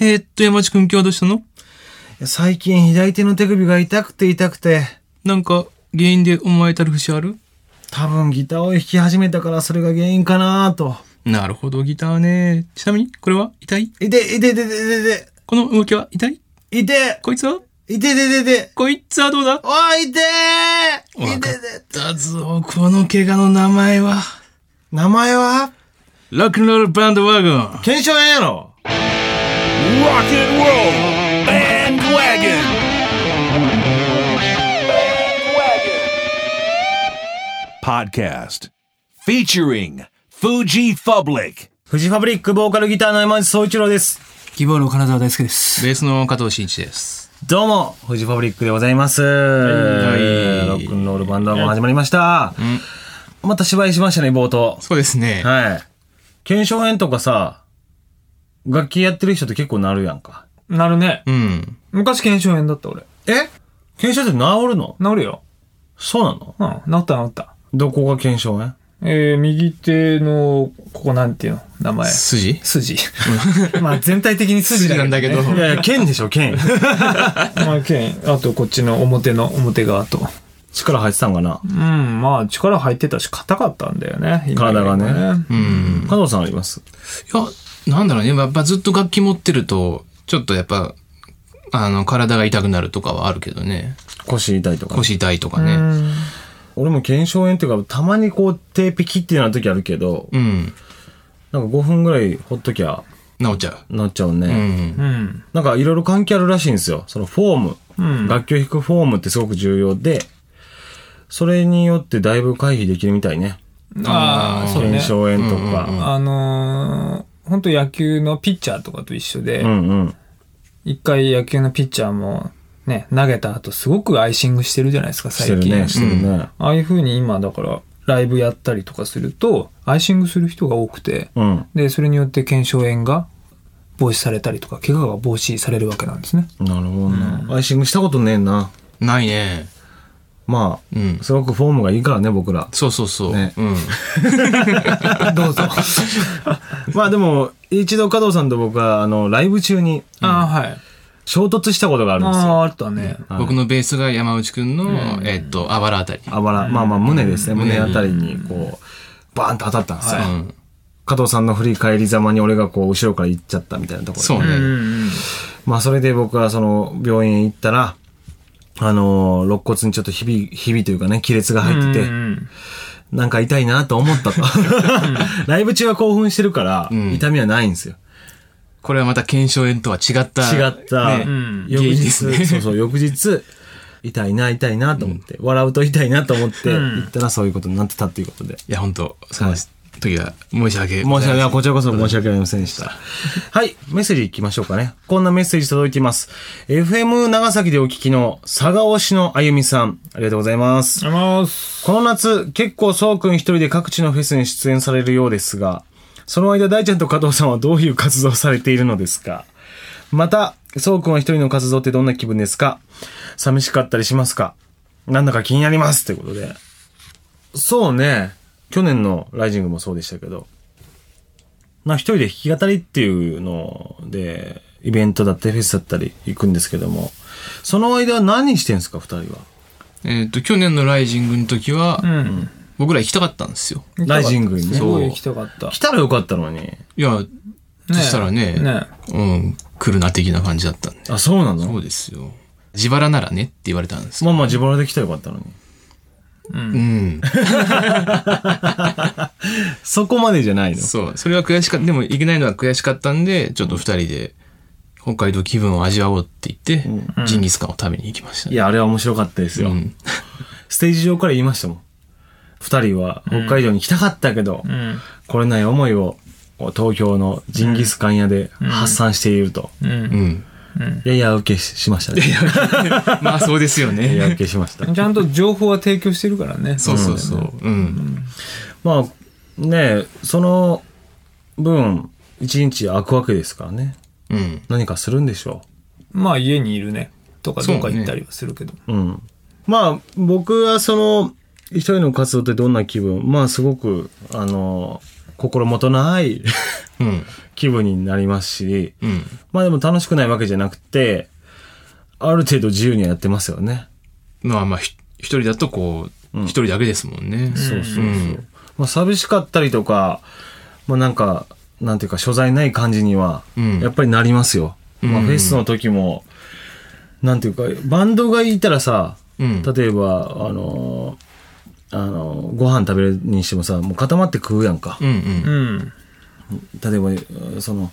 えー、っと、山内くん今日はどうしたの？最近左手の手首が痛くて痛くて、なんか、原因で思われたる節ある？多分ギターを弾き始めたからそれが原因かなと。なるほど、ギターね。ちなみに、これは？痛い？いて、いて、いて、いて、いて、この動きは痛い？い。て、こいつは？いて、いて、いて、こいつはどうだ？おい、い。てーいててたぞ、この怪我の名前は。名前は？ロックンロールバンドワゴン。検証炎やろ Rock and roll bandwagon. Podcast featuring Fuji Public. フジファブリックボーカルギターの山内総一郎です。希望の金沢大輔です。ベースの加藤慎一です。どうも、フジファブリックでございます。いロックンロールバンドも始まりました。また芝居しましたね、冒頭。そうですね。はい。検証炎とかさ、楽器やってる人って結構なるやんか。なるね。うん。昔腱鞘炎だった俺。え？検証って治るの？治るよ。そうなの？うん、治った治った。どこが検証炎？えー、右手の、ここなんていうの？名前。筋？筋。まあ全体的に筋筋なんだけど。いやいや、剣でしょ、剣。まあ、剣、あとこっちの表の表側と。力入ってたんかな？うん、まあ力入ってたし硬かったんだよね。今体がねうん。加藤さんあります？いや、なんだろうね。やっぱずっと楽器持ってると、ちょっとやっぱ、あの、体が痛くなるとかはあるけどね。腰痛いとか。腰痛いとかね。うん。俺も腱鞘炎っていうか、たまにこう、手ピキってなる時あるけど、うん。なんか5分ぐらいほっときゃ、治っちゃなっちゃうう。ね。うん。うん。なんかいろいろ関係あるらしいんですよ。そのフォーム。うん楽器を弾くフォームってすごく重要で、それによってだいぶ回避できるみたいね。ああ、そうね腱。鞘炎とか。あのー、本当野球のピッチャーとかと一緒で、うんうん。一回野球のピッチャーもね、投げた後すごくアイシングしてるじゃないですか、最近。してるね、してるね。ああいう風に今だからライブやったりとかすると、アイシングする人が多くて、うん。で、それによって腱鞘炎が防止されたりとか、怪我が防止されるわけなんですね。なるほどな。アイシングしたことねえな。ないね。まあ、うん。すごくフォームがいいからね、僕ら。そうそうそう。ねうん。どうぞ。まあでも、一度加藤さんと僕は、あの、ライブ中にああ、はい。衝突したことがあるんですああ、よ。あったね。僕のベースが山内くんの、えっと、あばらあたり。あばら、まあまあ胸ですね。胸あたりに、こう、バーンと当たったんですよ。うん。加藤さんの振り返りざまに俺がこう、後ろから行っちゃったみたいなところで。そうね。うん。まあそれで僕はその、病院へ行ったら、あのー、肋骨にちょっとひび、ひびというかね、亀裂が入ってて、うんなんか痛いなと思ったと。ライブ中は興奮してるから、ん。痛みはないんですよ。これはまた腱鞘炎とは違った。違った、ね。ん。翌日、原因ですねそうそう、翌日、痛いな、痛いなと思って、笑うと痛いなと思って、言ったらそういうことになってたっていうことで。いや、本当その時は申し訳申し訳ない。こちらこそ申し訳ありませんでした。はい。メッセージ行きましょうかね。こんなメッセージ届いています。FM 長崎でお聞きの佐賀推しのあゆみさん。ありがとうございます。ありがとうございます。この夏、結構そうくん一人で各地のフェスに出演されるようですが、その間大ちゃんと加藤さんはどういう活動をされているのですか？また、そうくんは一人の活動ってどんな気分ですか？寂しかったりしますか？なんだか気になりますということで。そうね。去年のライジングもそうでしたけど、まあ一人で弾き語りっていうので、イベントだったりフェスだったり行くんですけども、その間は何してんすか二人は？えっと、去年のライジングの時は、うん。僕ら行きたかったんですよ。ライジングに？ねすごい行きたかった。来たらよかったのに。いや、そしたらね、ねうん、来るな的な感じだったんで。あ、そうなの？そうですよ。自腹ならねって言われたんですよ。まあまあ自腹で来たらよかったのに。うん。そこまでじゃないの。そう。それは悔しかった。でも行けないのは悔しかったんで、ちょっと二人で北海道気分を味わおうって言って、ジンギスカンを食べに行きました。いや、あれは面白かったですよ。うん。ステージ上から言いましたもん。二人は北海道に来たかったけど、うん。来れない思いを東京のジンギスカン屋で発散していると。うん。うん。やや受けししましたね。まあそうですよややね。受けしました。ちゃんと情報は提供してるからね。そうそうそう。うん。まあ、ねその分、一日空くわけですからね。うん。何かするんでしょまあ家にいるね。とかどっか行ったりはするけど。う。うん。まあ、僕はその、一人の活動ってどんな気分？まあ、すごく、あの、心もとないうん。気分になりますし、うん。まあでも楽しくないわけじゃなくて、ある程度自由にはやってますよね。まあまあ、ひ一人だとこう、一人だけですもんね。そうそうそう。んまあ寂しかったりとか、まあなんか、なんていうか所在ない感じには、うんやっぱりなりますよ。まあうんフェスの時も、なんていうか、バンドがいたらさ、うん例えば、あのーあのーご飯食べるにしてもさ、もう固まって食うやんか。うんうん。うん。例えば、その、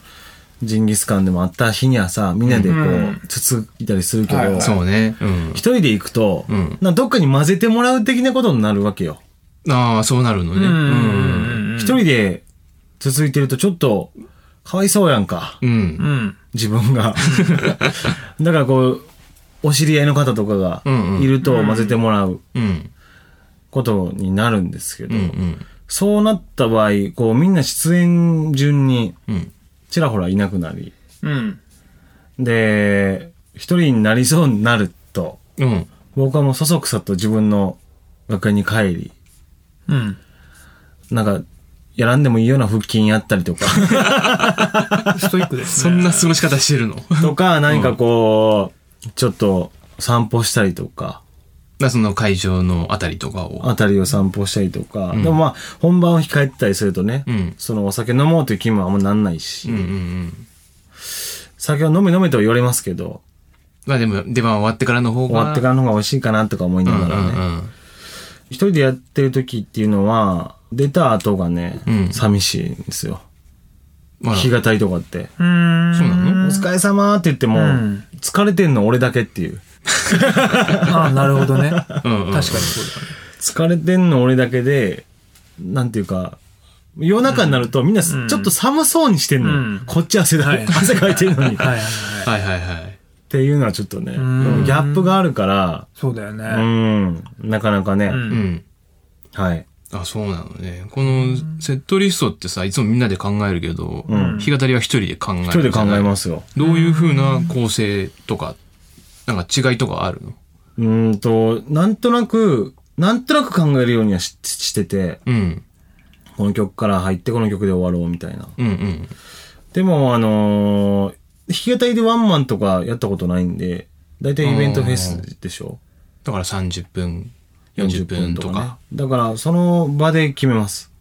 ジンギスカンでもあった日にはさ、みんなでこう、うんつついたりするけど、そうね。うん一。人で行くと、うんなどっかに混ぜてもらう的なことになるわけよ。ああ、そうなるのね。うん。一人でつついてるとちょっと、かわいそうやんか。うん。うん。自分が。だからこう、お知り合いの方とかがいると混ぜてもらううん。ことになるんですけど、うん。うん。そうなった場合、こうみんな出演順にうん。ちらほらいなくなり、うん。で、一人になりそうになると、うん。僕はもうそそくさと自分の学園に帰り、うん。なんか、やらんでもいいような腹筋やったりとか、ストイックですそね。んな過ごし方してるの？とか、何かこう、ちょっと散歩したりとか、まあその会場のあたりとかを。あたりを散歩したりとか、でもまあ、本番を控えてたりするとね、うんそのお酒飲もうという気分はあんまなんないし、うんうんうん。酒は飲め飲めとは言われますけど、まあでも、出番終わってからの方が。終わってからの方が美味しいかなとか思いながらね、うんうん一人でやってる時っていうのは、出た後がね、うん寂しいんですよ。まあ弾き語りとかって。うん。そうなの？お疲れ様って言っても、ん疲れてんの俺だけっていう。あ あ、なるほどね。確うんうんかにそうだね。疲れてんの俺だけで、なんていうか、夜中になるとみんなちょっと寒そうにしてんのよ。うんこっち汗だ、はい汗かいてるのに。っはいはいはい。はいはいはい。ていうのはちょっとね、んギャップがあるから、うそうだよね。ん、なかなかね、うんうん。はい。あ、そうなのね。このセットリストってさ、いつもみんなで考えるけど、弾き語りは一人で考える。一人で考えますすよ。どういう風な構成とか、なんか違いとかある？のうーんと、なんとなく、なんとなく考えるようにはししてて、うん。この曲から入ってこの曲で終わろうみたいな。うんうん。でも、あのー弾き語りでワンマンとかやったことないんで、だいたいイベントフェスでしょだから30分、40分とか。ね。だから、その場で決めます。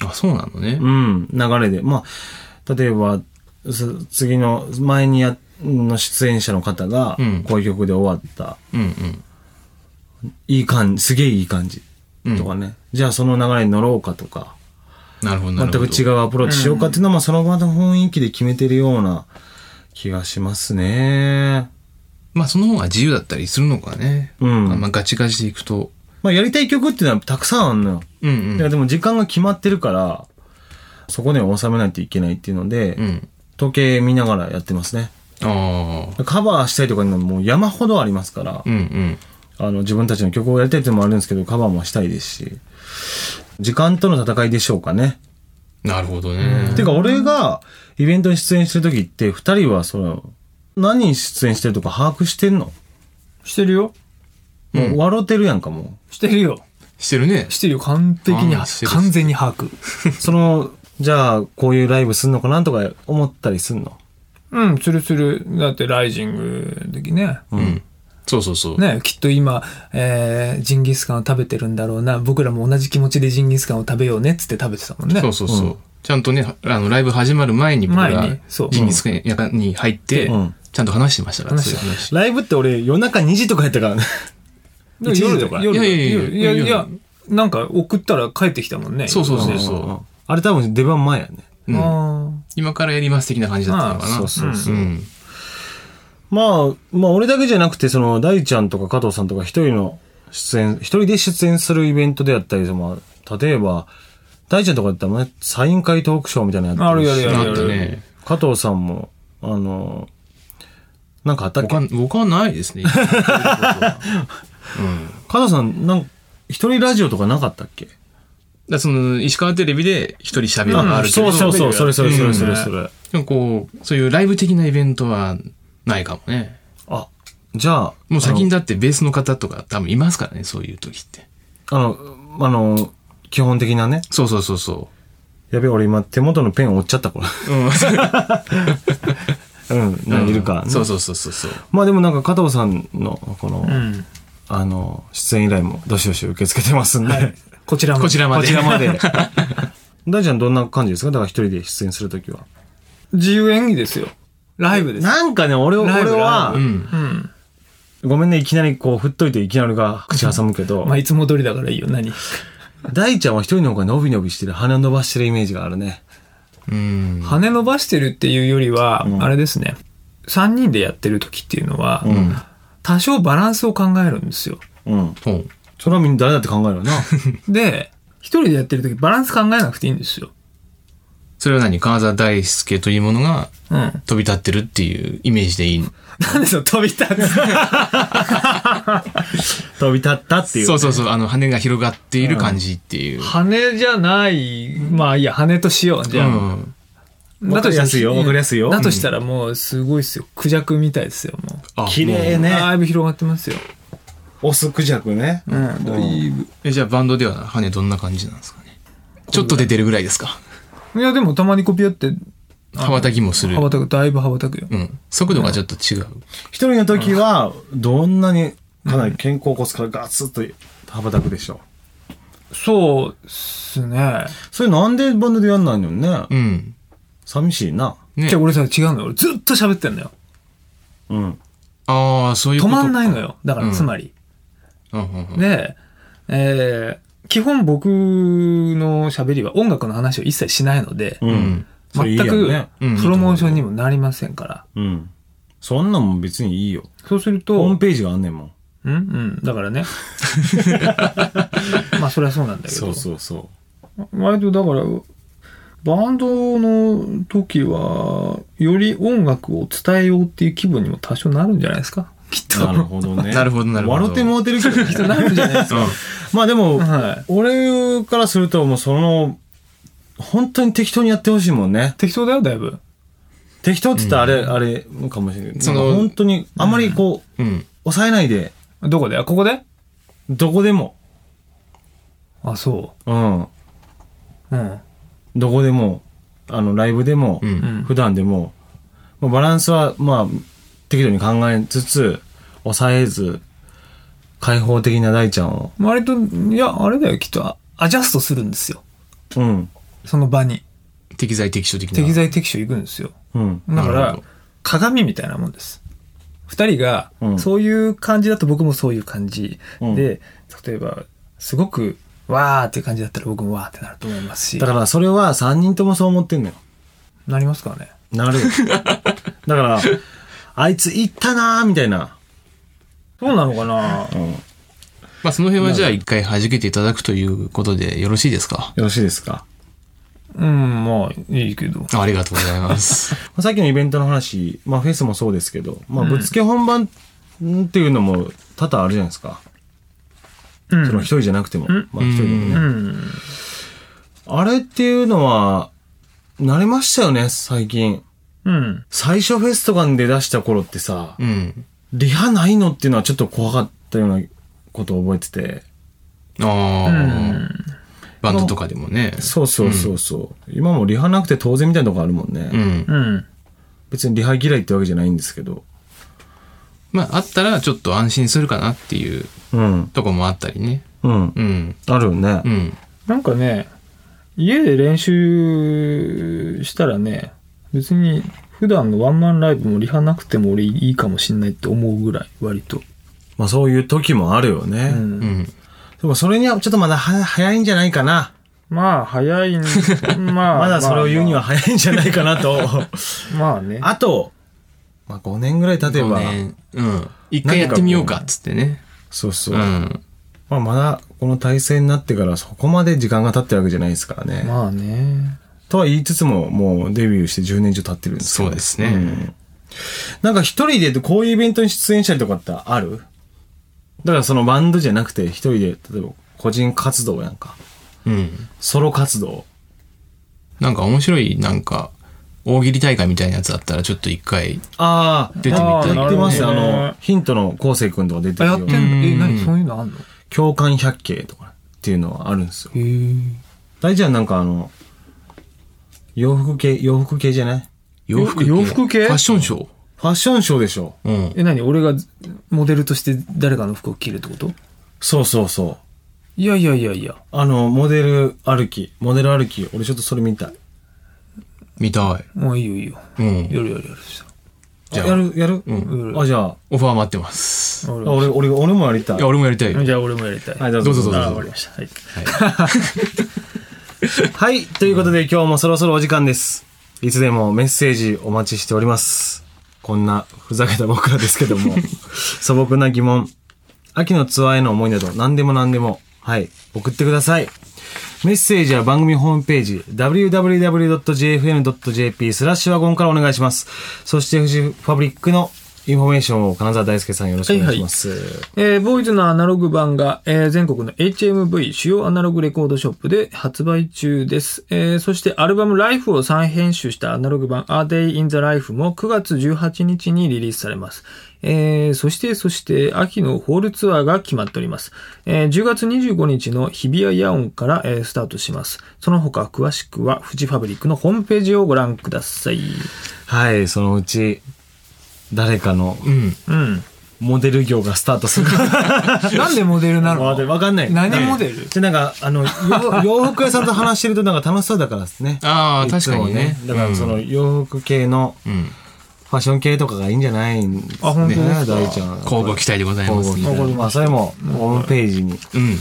あ、そうなのね。うん、流れで。まあ、例えば、す次の、前にや、の出演者の方がうん、こういう曲で終わった。うんうん。いい感じ、すげえいい感じ。とかね。じゃあその流れに乗ろうかとか、なるほどな全。く違うアプローチしようかっていうのは、まあその場の雰囲気で決めてるような気がしますね。まあその方が自由だったりするのかね。うんまあガチガチでいくと。まあやりたい曲っていうのはたくさんあるのよ。うんうんでも時間が決まってるから、そこでは収めないといけないっていうので、うん。時計見ながらやってますね。ああ。カバーしたいとかいうのももう山ほどありますから、うんうん。あの自分たちの曲をやりたいっていうのもあるんですけど、カバーもしたいですし、時間との戦いでしょうかね。なるほどね。てか俺がイベントに出演してる時って、二人はその、何人出演してるとか把握してんの、してるよ。もう笑ってるやんかもしてるよ。してるね。してるよ。完璧に完全に把握。う。その、じゃあこういうライブすんのかなとか思ったりすんの？うん、するする。だって、ライジングの時ね。うん。そうそうそう。ね、きっと今、えー、ジンギスカンを食べてるんだろうな。僕らも同じ気持ちでジンギスカンを食べようねっつって食べてたもんね。そうそうそう。ちゃんとね、あの、ライブ始まる前に僕前らジンギスカン屋に入ってうん、ちゃんと話してましたから、話してそういう話。ライブって俺夜中2時とかやったからね。で1時とか夜夜いやいやいや夜いやい夜や、なんか送ったら帰ってきたもんね。そうそうそううんそあれ多分出番前やね。う。うん。あ今からやります的な感じだったのかな。そうそうそううん。まあ、まあ俺だけじゃなくて、その、大ちゃんとか加藤さんとか一人の出演、一人で出演するイベントであったり、まあ、例えば、大ちゃんとかだったらね、サイン会トークショーみたいなのやってるしあるやるやるあったね。加藤さんも、あの、なんかあったっけ？僕はないですね。うん。加藤さん、なん一人ラジオとかなかったっけ？だその、石川テレビで一人喋るのがあるけど、そうそうそう、それそれそれそれうんそれ。でもこう、そういうライブ的なイベントはないかもね。あ、じゃあ、もう先にだってベースの方とか多分いますからね、そういう時って。あの、あの、基本的なね。そうそうそうそいやべえ、俺今手元のペン折っちゃった、これ。うん。うん、いるか。そうそうそうそうそう。まあでもなんか加藤さんの、この、うん。あの、出演依頼もどしどし受け付けてますんで、こちらも。こちらまで。こちらまで。大ちゃんどんな感じですか？だから一人で出演するときは。自由演技ですよ。ライブです。なんかね、俺、俺はう、ん。うん。ごめんね、いきなりこう、振っといていきなりが口挟むけどまあ、、いつも通りだからいいよ、何？大ちゃんは一人の方が伸び伸びしてる、鼻伸ばしてるイメージがあるね。うん。羽伸ばしてるっていうよりは、あれですね。3人でやってる時っていうのは、多少バランスを考えるんですよ。うん。それはみんな誰だって考えるよな。で、一人でやってる時バランス考えなくていいんですよ。それは何？金沢大輔というものがうん。飛び立ってるっていうイメージでいいの？なんでその飛び立つ？飛び立ったっていう。そうそうそう。あの、羽が広がっている感じっていう。羽じゃない、まあいいや、羽としよう。じゃあ。うん。わかりやすいよわかりやすいよだとしたらもうすごいっすよ。クジャクみたいですよ、もあ綺麗う。ね。だいぶ広がってますよ。オスクジャクね。うん、だいぶ。え、じゃあバンドでは羽どんな感じなんですかね？ちょっと出てるぐらいですか？いや、でもたまにコピーって、羽ばたきもする羽。ばたく、だいぶ羽ばたくよ。うん。速度がちょっと違う。一人の時は、どんなに、かなり肩甲骨からガツッと羽ばたくでしょそうっすね。それなんでバンドでやんないのね？うん。寂しいな。ねじゃあ俺さ、違うのよ。俺ずっと喋ってんのよ。うん。ああ、そういうことか。止まんないのよ。だから、つまり。うんうんうん。で、えー、基本僕の喋りは音楽の話を一切しないので、う。うん全くプロモーションにもなりませんから。うん。そんなんも別にいいよ。そうすると、ホームページがあんねんもん。うんうん。だからね。まあ、それはそうなんだけど。そうそ割とだから、バンドの時は、より音楽を伝えようっていう気分にも多少なるんじゃないですかきっう。と。なるほどね。なるほどなるほど笑ってもうてるけどきっとなるんじゃないですか。まあでも、はい。俺からするともうその、本当に適当にやってほしいもんね。適当だよ、だいぶ。適当って言ったらあれ、あれかもしれない。そそのの、本当に、あまりこう、うん。抑えないで、どこで？あ、ここで？どこでも、あ、そうん。う。うん。どこでも、あの、ライブでも、うん。普段でも、まあバランスは、まあ、適度に考えつつ、抑えず、開放的な大ちゃんを、割と、いや、あれだよ、きっと、あアジャストするんですよ。うん、その場に。適材適所的な。適材適所行くんですよ。うん、だからなるほど、鏡みたいなもんです。二人がう、んそういう感じだと僕もそういう感じ。うんで、例えば、すごく、わーっていう感じだったら僕もわーってなると思いますし。だからそれは3人ともそう思ってんのよ。なりますからね？なるよ。だから、あいつ行ったなーみたいな。そうなのかな？うん。よまあその辺はじゃあ一回弾けていただくということでよろしいですか？ろしいですか？うん、まあ、いいけど。ありがとうございます。さっきのイベントの話、まあフェスもそうですけど、まあぶっつけ本番っていうのも多々あるじゃないですか。うんその一人じゃなくても、まあ一人でもね。うん。あれっていうのは、慣れましたよね、最近。うん。最初フェスとかで出した頃ってさ、うん。リハないのっていうのはちょっと怖かったようなことを覚えてて。ああ、バンドとかでもね。そうそうそうそう。今もリハなくて当然みたいなとこあるもんね。うん。うん。別にリハ嫌いってわけじゃないんですけど。まああったらちょっと安心するかなっていううん。とこもあったりね。うん。うん。あるよねう。ん。なんかね、家で練習したらね、別に普段のワンマンライブもリハなくても俺いいかもしんないって思うぐらい、割と。まあそういう時もあるよね。うんうん。でもそれにはちょっとまだは早いんじゃないかな。まあ、早いん、まあ。まだそれを言うにはま早いんじゃないかなと。あ まあね。あと、まあ5年ぐらい経てば、五年うん。一回やってみようかっつってね。そうそう。うん。まあまだこの体制になってからそこまで時間が経ってるわけじゃないですからね。まあね。とは言いつつももうデビューして10年以上経ってるんですそうですね。んなんか一人でこういうイベントに出演したりとかってある？だからそのバンドじゃなくて一人で、例えば個人活動やんか。うん。ソロ活動。なんか面白い、なんか、大喜利大会みたいなやつあったらちょっと一回、ああ、出てみたい言ってますよ。あの、ヒントの昴生君とか出てあ、るよやってん。の？え、何？そういうのあんの？共感百景とかっていうのはあるんですよ。へえ。大ちゃんなんかあの、洋服系、洋服系じゃない？洋服系洋服系ファッションショーファッションショーでしょうん。え、何？俺がモデルとして誰かの服を着るってこと？そうそうそう。いやいやいやいや。あの、モデル歩き。モデル歩き。俺ちょっとそれ見たい。見たい。もういいよいいよ。うん。やるやるやる。じゃあやる？やる、うんあ、じゃあ、オファー待ってます。あ俺、俺、俺もやりたい。いや、俺もやりたいよ。じゃあ俺もやりたい。はい、どうぞどうぞどうぞあ、わかりました。はい。はい。ということで今日もそろそろお時間です。いつでもメッセージお待ちしております。こんなふざけた僕らですけども、素朴な疑問、秋のツアーへの思いなど何でも何でも、はい、送ってください。メッセージは番組ホームページ www.jfn.jp スラッシュワゴンからお願いします。そしてフジファブリックのインフォメーションを金沢大輔さんよろしくお願いします。えー BOYS のアナログ版が、えー全国の HMV 主要アナログレコードショップで発売中です。えーそしてアルバム Life を再編集したアナログ版 A Day in the Life も9月18日にリリースされます。えーそして、そして、秋のホールツアーが決まっております。えー10月25日の日比谷野音から、えースタートします。その他、詳しくは、フジファブリックのホームページをご覧ください。はい、そのうち、誰かのうん。うん。モデル業がスタートする。なんでモデルなの？わかんない。何モデル？で、なんか、あの、洋 洋服屋さんと話してるとなんか楽しそうだからですね。ああ、い確かにね。だから、その、洋服系の、うん。ファッション系とかがいいんじゃないんですね。あ本当？ですか大ちゃん。乞うご期待でございます。乞うご期待まあ、それも、ホームページにうん。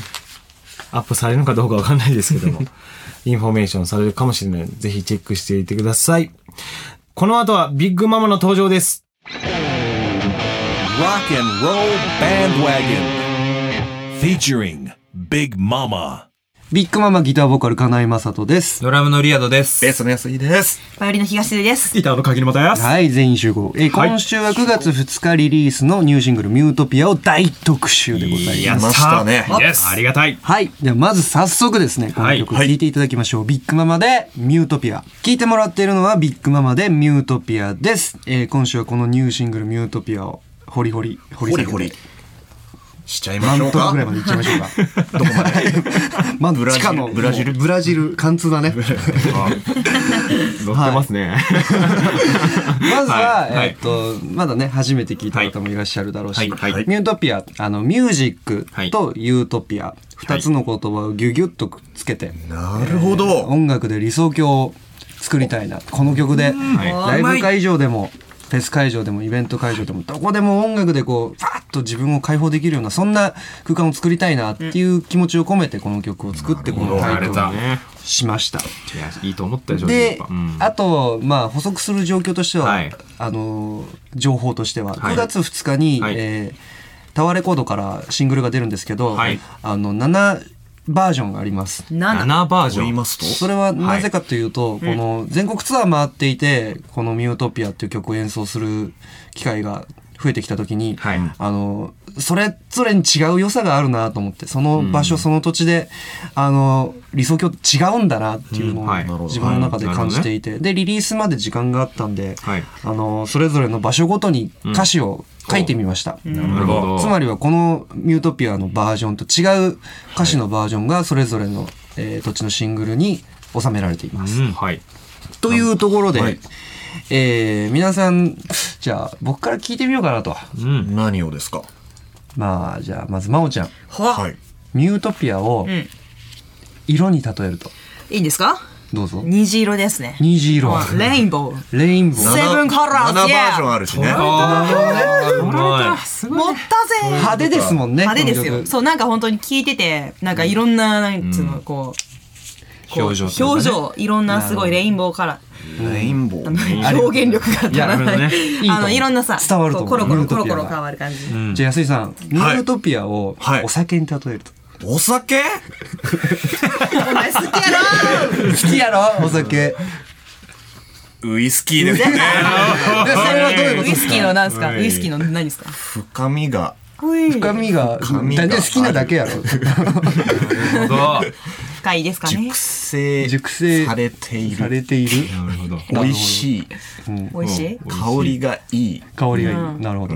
アップされるのかどうかわかんないですけども、インフォメーションされるかもしれないぜひチェックしていてください。この後は、ビッグママの登場です。Rock and Roll Bandwagon. Featuring Big Mama. ビッグママギターボーカル金井政人です。ドラムのリアドです。ベースの安井です。バイオリンの東出です。ギターの柿沼です。はい、全員集合。えー今週は9月2日リリースのニューシングルミュートピアを大特集でございやます。ましたね。 Yes ありがたい。はい。ではまず早速ですね、この曲聴いていただきましょう。ビッグママでミュートピア。聴いてもらっているのはビッグママでミュートピアです。えー今週はこのニューシングルミュートピアを掘り掘り、掘り下げて掘り掘り。しちゃいましょうか。ぐらいまでいっちゃいましょうか。どこまで？まず地下のブラジル、ブラジル、貫通だね。乗ってますね。まずは、えっと、まだね、初めて聞いた方もいらっしゃるだろうし、ミュートピア、あの、ミュージックはいとユートピア、二つの言葉をギュギュッとくっつけて、なるほど。音楽で理想郷を作りたいな。この曲で、ライブ会場でも、フェス会場でもイベント会場でもどこでも音楽でこうファーッと自分を解放できるようなそんな空間を作りたいなっていう気持ちを込めてこの曲を作ってこのタイトル。しました。いや、いいと思ったでしょ、であと、まあ、補足する状況としては、はい。あの、情報としては、はい。9月2日に、はい。えータワーレコードからシングルが出るんですけど、はい。あの、7バージョンがあります。なんだ？7バージョン。言いますと？それはなぜかというと、この全国ツアー回っていて、このミュートピアっていう曲を演奏する機会が増えてきた時に、はい。あの、それぞれに違う良さがあるなと思って、その場所、その土地で、あの、理想郷違うんだなっていうのをうん。はい。自分の中で感じていて、で、リリースまで時間があったんで、はい。あの、それぞれの場所ごとに歌詞を書いてみました。なるほど。つまりはこのミュートピアのバージョンと違う歌詞のバージョンがそれぞれの、えー土地のシングルに収められています。うん、はい。というところで、はい。えー皆さん、じゃあ僕から聞いてみようかなと。うん。何をですか？まあ、じゃあまず真央ちゃん。は、はい。ミュートピアをん色に例えると。いいんですか？どうぞ。虹色ですね。虹色。レインボー。レインボー。 Seven colors 7バージョンあるしね。持ったぜ派手ですもんね。派手ですよ。この曲そう、なんか本当に聞いてて、なんかいろんな、なんつうの、こう表情ね。表情、いろんなすごいレインボーカラレインボー。ー。表現力が足らない。あの、いろんなさ、伝わるとコロコロコロコロ変わる感じ。じゃあ安井さん、ミュートピアをはい。お酒に例えると。お酒？お前好きやろ！好きやろ？お酒。ウイスキーですね。で、それはどういうことですか？ウイスキーの何ですか？ウイスキーの何ですか？深みが。深みが、みが。好きなだけやろ。深いですかね熟。成熟成されている。されている美味しい。美味しい香りがいい。香りがいい。なるほど。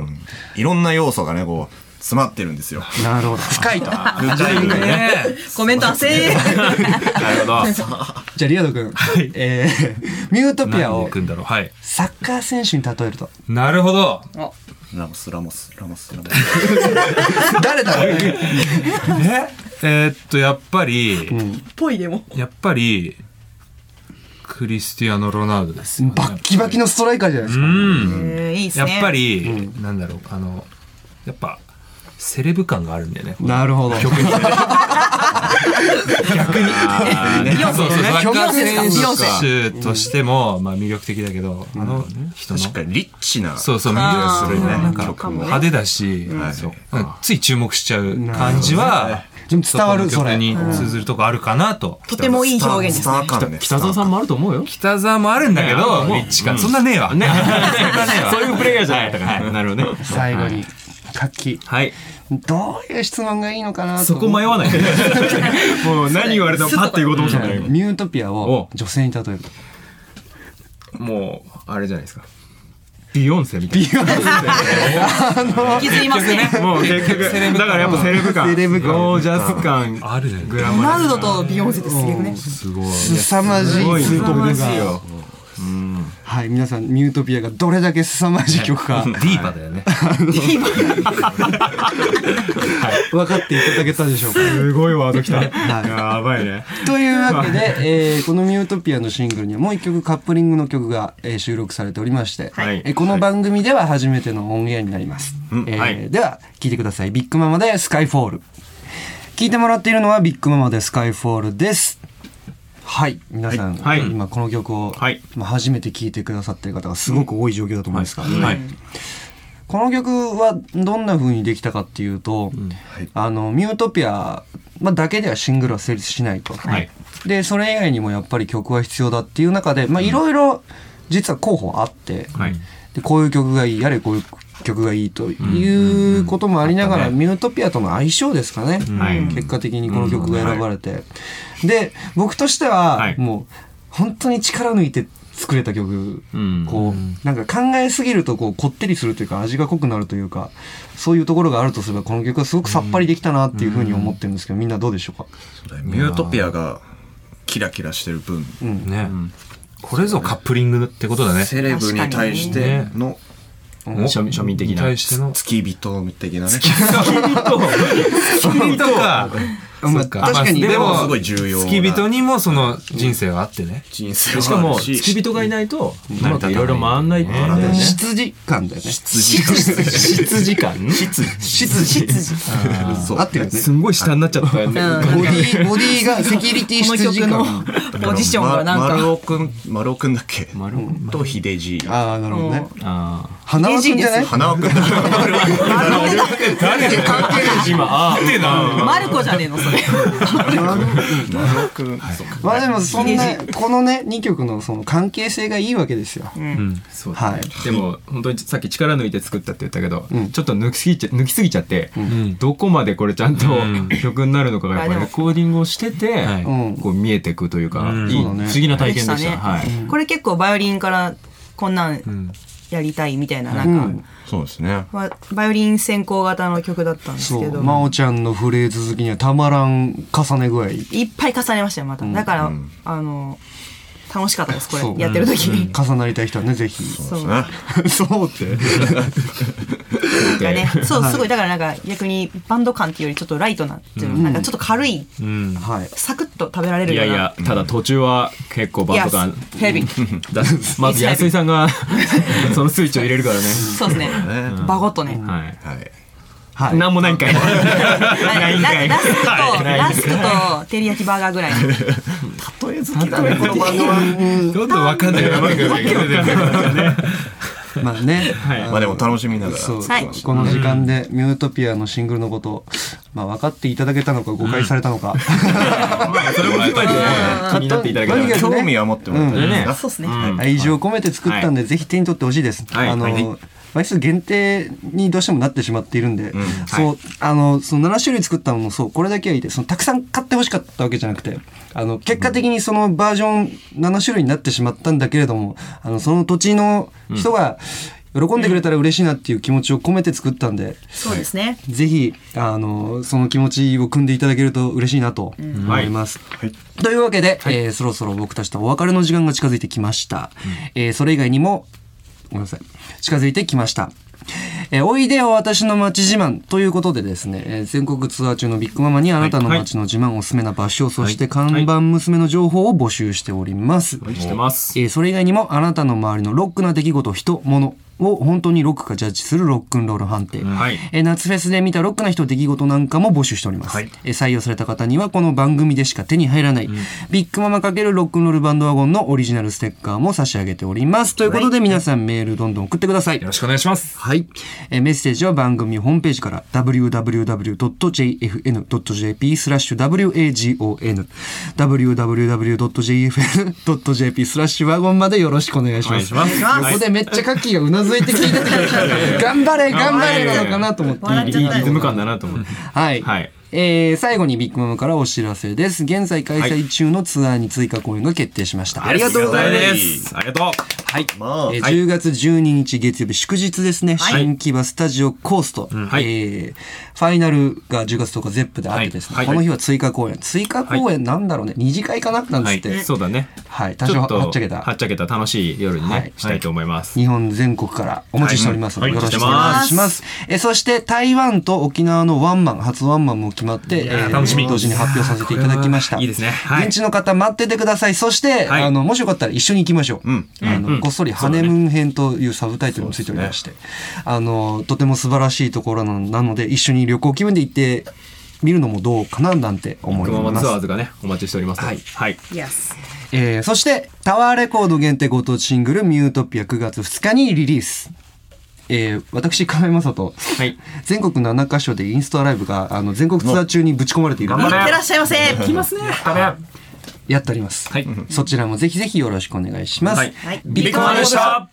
いろんな要素がね、こう、詰まってるんですよ。なるほど。深いと。コメント焦ー。なるほど。じゃあ、リアド君。えー、ミュートピアを何でいくんだろう。はい。サッカー選手に例えると。なるほど。ラモス、ラモス、ラモス、ラモス。誰だろうね。えーっと、やっぱり、ぽいでも。やっぱり、クリスティアーノ・ロナウドですよね。バッキバキのストライカーじゃないですか。うん。えーいいっすやっね。ぱり、なんだろう、あの、やっぱ、セレブ感があるんだよね。なるほど。逆に。ビヨンセそうそう、サッカービヨンセですか？ビヨンセ。選手としても、まあ魅力的だけど、あの人の、確かにリッチな。そうそう、魅力するね。なんか派手だし、つい注目しちゃう感じは、伝わる、それ。に通ずるとこあるかなと。とてもいい表現ですね。北澤さんもあると思うよ。北沢もあるんだけど、リッチ感。そんなねえわ。そういうプレイヤーじゃない。なるほどね。最後に、活気。はい。どういう質問がいいのかなと。そこ迷わない。もう何言われてもパッて言おうと思ったんだよ。ミュートピアをお女性に例えると。もう、あれじゃないですか。ビヨンセみたい引きずりますね。な。もう結局、だからやっぱセレブ感。セレブ感ゴージャス感。あるね。グラロマラスナウドとビヨンセってすげえね。すごい。凄まじいすごいですが。よ。はい、皆さん、ミュートピアがどれだけ凄まじい曲か、ディーパだよね。分かっていただけたでしょうか。すごいワードきた。はいやばいね。というわけで、えーこのミュートピアのシングルにはもう一曲カップリングの曲が、えー収録されておりまして、はいえーこの番組では初めてのオンエアになります。えでは、聴いてください。ビッグママでスカイフォール。聴いてもらっているのはビッグママでスカイフォールです。はい。皆さん、はい。今この曲を、はい。まあ、初めて聴いてくださっている方がすごく多い状況だと思うんですが、はい。この曲はどんな風にできたかっていうと、あの、ミュートピア、まあ、だけではシングルは成立しないと。はい。で、それ以外にもやっぱり曲は必要だっていう中で、まあ、いろいろ実は候補あって、はい。で、こういう曲がいい、やれこういう曲がいいということもありながら、ミュートピアとの相性ですかね。はい。結果的にこの曲が選ばれて。で、僕としては、はいもう、本当に力抜いて作れた曲、うんこう、なんか考えすぎると、こう、こってりするというか、味が濃くなるというか、そういうところがあるとすれば、この曲はすごくさっぱりできたなっていうふうに思ってるんですけど、みんなどうでしょうか？ミュートピアがキラキラしてる分、ね。これぞカップリングってことだね。セレブに対しての庶民庶民的にな。対しての。付き人的なね。付き人か。まあ確かにでまあでも、もすごい重要な付き人にもその人生があってね。人生しかも、付き人がいないと、うまくいろいろ回んないっていうんだよね。羊感だよね。羊感？羊。合ってるよね。すんごい下になっちゃったよね。ボディ、ボディがセキュリティこの羊曲の感。ポジションがなんま丸か。尾くん、丸尾くんだっけ？と秀治。ああ、なるほどね。ああ。花輪くんじゃない？花尾くん。今、ああ、マルコじゃねえの？まあでもそんな、このね、2曲のその関係性がいいわけですよ。うん、そうだね。はい。でも、本当にさっき力抜いて作ったって言ったけど、うん。ちょっと抜きすぎちゃ、抜きすぎちゃって、どこまでこれちゃんと曲になるのかがやっぱレコーディングをしてて。こう見えてくというか、うん。いい、不思議な体験でした。ね。はい。これ結構バイオリンからこんなんんやりたいみたいな、なうんかん、そうですね。ババイオリン先行型の曲だったんです。けど、真央ちゃんのフレーズ好きにはたまらん重ね具合。いっぱい重ねましたよ、また。だから、うんあの、楽しかったです、これ、やってる時に。重なりたい人はね、ぜひ。そう。ねそうって。ね、そう、すごい、だからなんか逆にバンド感っていうよりちょっとライトなっていうの、なんかちょっと軽い、うん。はい。サクッと食べられるような。いやいや、ただ途中は結構バンド感 Yes, heavy だまず安井さんが そのスイッチを入れるからね。そうですね。ねバゴッとね。はい。はい。はい。なんもないんかないんかい。ラスクと、ラスクと照り焼きバーガーぐらいの。例え好きだね、このバンドは。どんどんわかんないよ。まあね。はい。まあでも楽しみながら。そう、はい。この時間でミュートピアのシングルのこと、まあ分かっていただけたのか誤解されたのか。それもやっぱりね。気になっていただけたら興味は持ってもらっていいですかそうですね。愛情込めて作ったんで、ぜひ手に取ってほしいです。あの、はい。はい枚数限定にどうしてもなってしまっているんで、そう、あの、その7種類作ったのもそう、これだけはいて、そのたくさん買ってほしかったわけじゃなくて、あの、結果的にそのバージョン7種類になってしまったんだけれども、あの、その土地の人が、喜んでくれたら嬉しいなっていう気持ちを込めて作ったんで、そうですね。ぜひ、あの、その気持ちを組んでいただけると嬉しいなと思います。というわけで、えーそろそろ僕たちとお別れの時間が近づいてきました。えーそれ以外にも、ごめんなさい。近づいてきました。えーおいでよ私の街自慢ということでですね、えー全国ツアー中のビッグママにあなたの街の自慢、おすすめな場所、そして看板娘の情報を募集しております。してます。えーそれ以外にもあなたの周りのロックな出来事、人、物を本当にロックかジャッジするロックンロール判定。はいえー夏フェスで見たロックな人、出来事なんかも募集しております。はいえー採用された方にはこの番組でしか手に入らない、ビッグママ×ロックンロールバンドワゴンのオリジナルステッカーも差し上げております。ということで皆さんメールどんどん送ってください。よろしくお願いします。はい。えーメッセージは番組ホームページから www.jfn.jp スラッシュ wagon www.jfn.jp スラッシュワゴンまでよろしくお願いします。お願いしますここでめっちゃカッキーがうなずいて聞いてて 頑張れ頑張れなのかなと思って。いいリズム感だなと思って。はい。はいえー最後にビッグマムからお知らせです。現在開催中のツアーに追加公演が決定しました。ありがとうございます。す。ありがとう。はい。えー10月12日月曜日祝日ですね。新木場スタジオコースト。はいえーファイナルが10月10日ゼップであってですね。はいこの日は追加公演。追加公演なんだろうね。二次会かな？なんつはいって。。そうだね。はい。多少はっちゃけた。はっちゃけた楽しい夜にはいね、したいと思います。日本全国からお待ちしておりますので、はいよろしくお願いします。えそして台湾と沖縄のワンマン、初ワンマンも決まって、えー楽しみ同時に発表させていただきました。いいですねはい現地の方待っててください。そして、はいあの、もしよかったら一緒に行きましょう。んあの、こっそりハネムーン編というサブタイトルもついておりまして、あの、とても素晴らしいところななので、一緒に旅行気分で行ってみるのもどうかななんて思います熊本ツア。ーズがね、お待ちしております。はいはい。Yes。えーそして、タワーレコード限定ご当地シングル、ミュートピア9月2日にリリース。えー私、金井正人、はい。全国7カ所でインストアライブが、あの、全国ツアー中にぶち込まれているのでいってらっしゃいませ。来ますね。やっております。はい。そちらもぜひぜひよろしくお願いします。はいはい。ビッグマンでした